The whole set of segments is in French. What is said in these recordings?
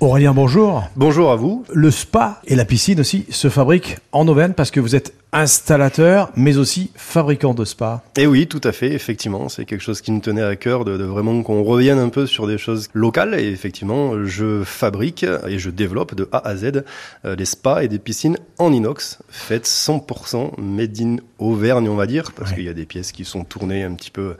Aurélien, bonjour. Bonjour à vous. Le spa et la piscine aussi se fabriquent en Auvergne parce que vous êtes installateur, mais aussi fabricant de spa. Et eh oui, tout à fait, effectivement, c'est quelque chose qui nous tenait à cœur de, vraiment qu'on revienne un peu sur des choses locales. Et effectivement, je fabrique et je développe de A à Z euh, des spas et des piscines en inox, faites 100% made in Auvergne, on va dire, parce qu'il y a des pièces qui sont tournées un petit peu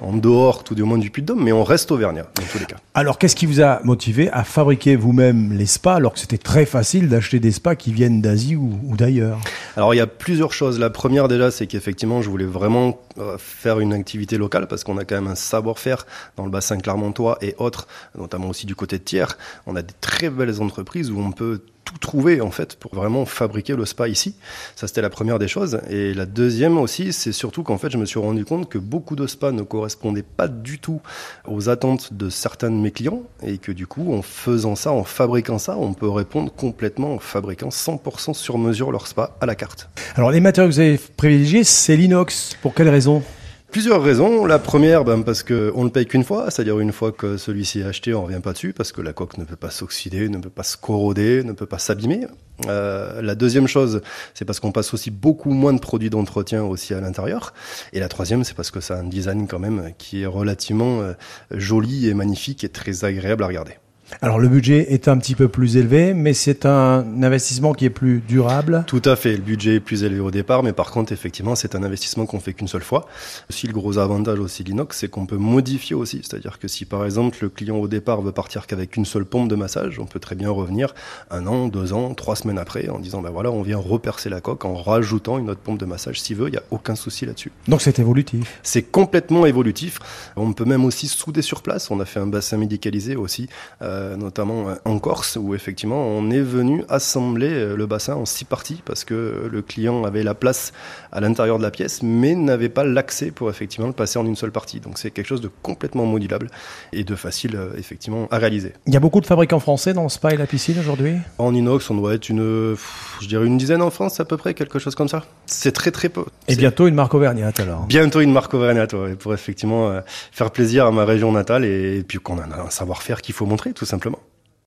en dehors, tout du moins du Puy-de-Dôme, mais on reste auvergnat dans tous les cas. Alors, qu'est-ce qui vous a motivé à fabriquer vous-même les spas alors que c'était très facile d'acheter des spas qui viennent d'Asie ou, ou d'ailleurs? Alors, il y a plus choses. La première déjà, c'est qu'effectivement, je voulais vraiment euh, faire une activité locale parce qu'on a quand même un savoir-faire dans le bassin clermontois et autres, notamment aussi du côté de Thiers. On a des très belles entreprises où on peut tout trouver en fait pour vraiment fabriquer le spa ici. Ça c'était la première des choses. Et la deuxième aussi, c'est surtout qu'en fait je me suis rendu compte que beaucoup de spas ne correspondaient pas du tout aux attentes de certains de mes clients et que du coup en faisant ça, en fabriquant ça, on peut répondre complètement en fabriquant 100% sur mesure leur spa à la carte. Alors les matériaux que vous avez privilégiés, c'est l'inox. Pour quelle raison? Plusieurs raisons. La première, ben, parce qu'on ne paye qu'une fois, c'est-à-dire une fois que celui-ci est acheté, on ne revient pas dessus, parce que la coque ne peut pas s'oxyder, ne peut pas se corroder, ne peut pas s'abîmer. Euh, la deuxième chose, c'est parce qu'on passe aussi beaucoup moins de produits d'entretien aussi à l'intérieur. Et la troisième, c'est parce que ça a un design quand même qui est relativement euh, joli et magnifique et très agréable à regarder. Alors le budget est un petit peu plus élevé, mais c'est un investissement qui est plus durable. Tout à fait, le budget est plus élevé au départ, mais par contre effectivement c'est un investissement qu'on fait qu'une seule fois. Aussi le gros avantage aussi l'inox, c'est qu'on peut modifier aussi, c'est-à-dire que si par exemple le client au départ veut partir qu'avec une seule pompe de massage, on peut très bien revenir un an, deux ans, trois semaines après en disant ben voilà on vient repercer la coque en rajoutant une autre pompe de massage s'il veut, il n'y a aucun souci là-dessus. Donc c'est évolutif. C'est complètement évolutif. On peut même aussi souder sur place. On a fait un bassin médicalisé aussi. Euh, notamment euh, en Corse, où effectivement on est venu assembler euh, le bassin en six parties parce que le client avait la place à l'intérieur de la pièce, mais n'avait pas l'accès pour effectivement le passer en une seule partie. Donc c'est quelque chose de complètement modulable et de facile effectivement à réaliser. Il y a beaucoup de fabricants français dans le spa et la piscine aujourd'hui? En inox, on doit être une, je dirais une dizaine en France à peu près, quelque chose comme ça. C'est très très peu. Et bientôt une marque auvergnate alors Bientôt une marque auvergnate, pour effectivement faire plaisir à ma région natale et, puis qu'on a un savoir-faire qu'il faut montrer tout simplement.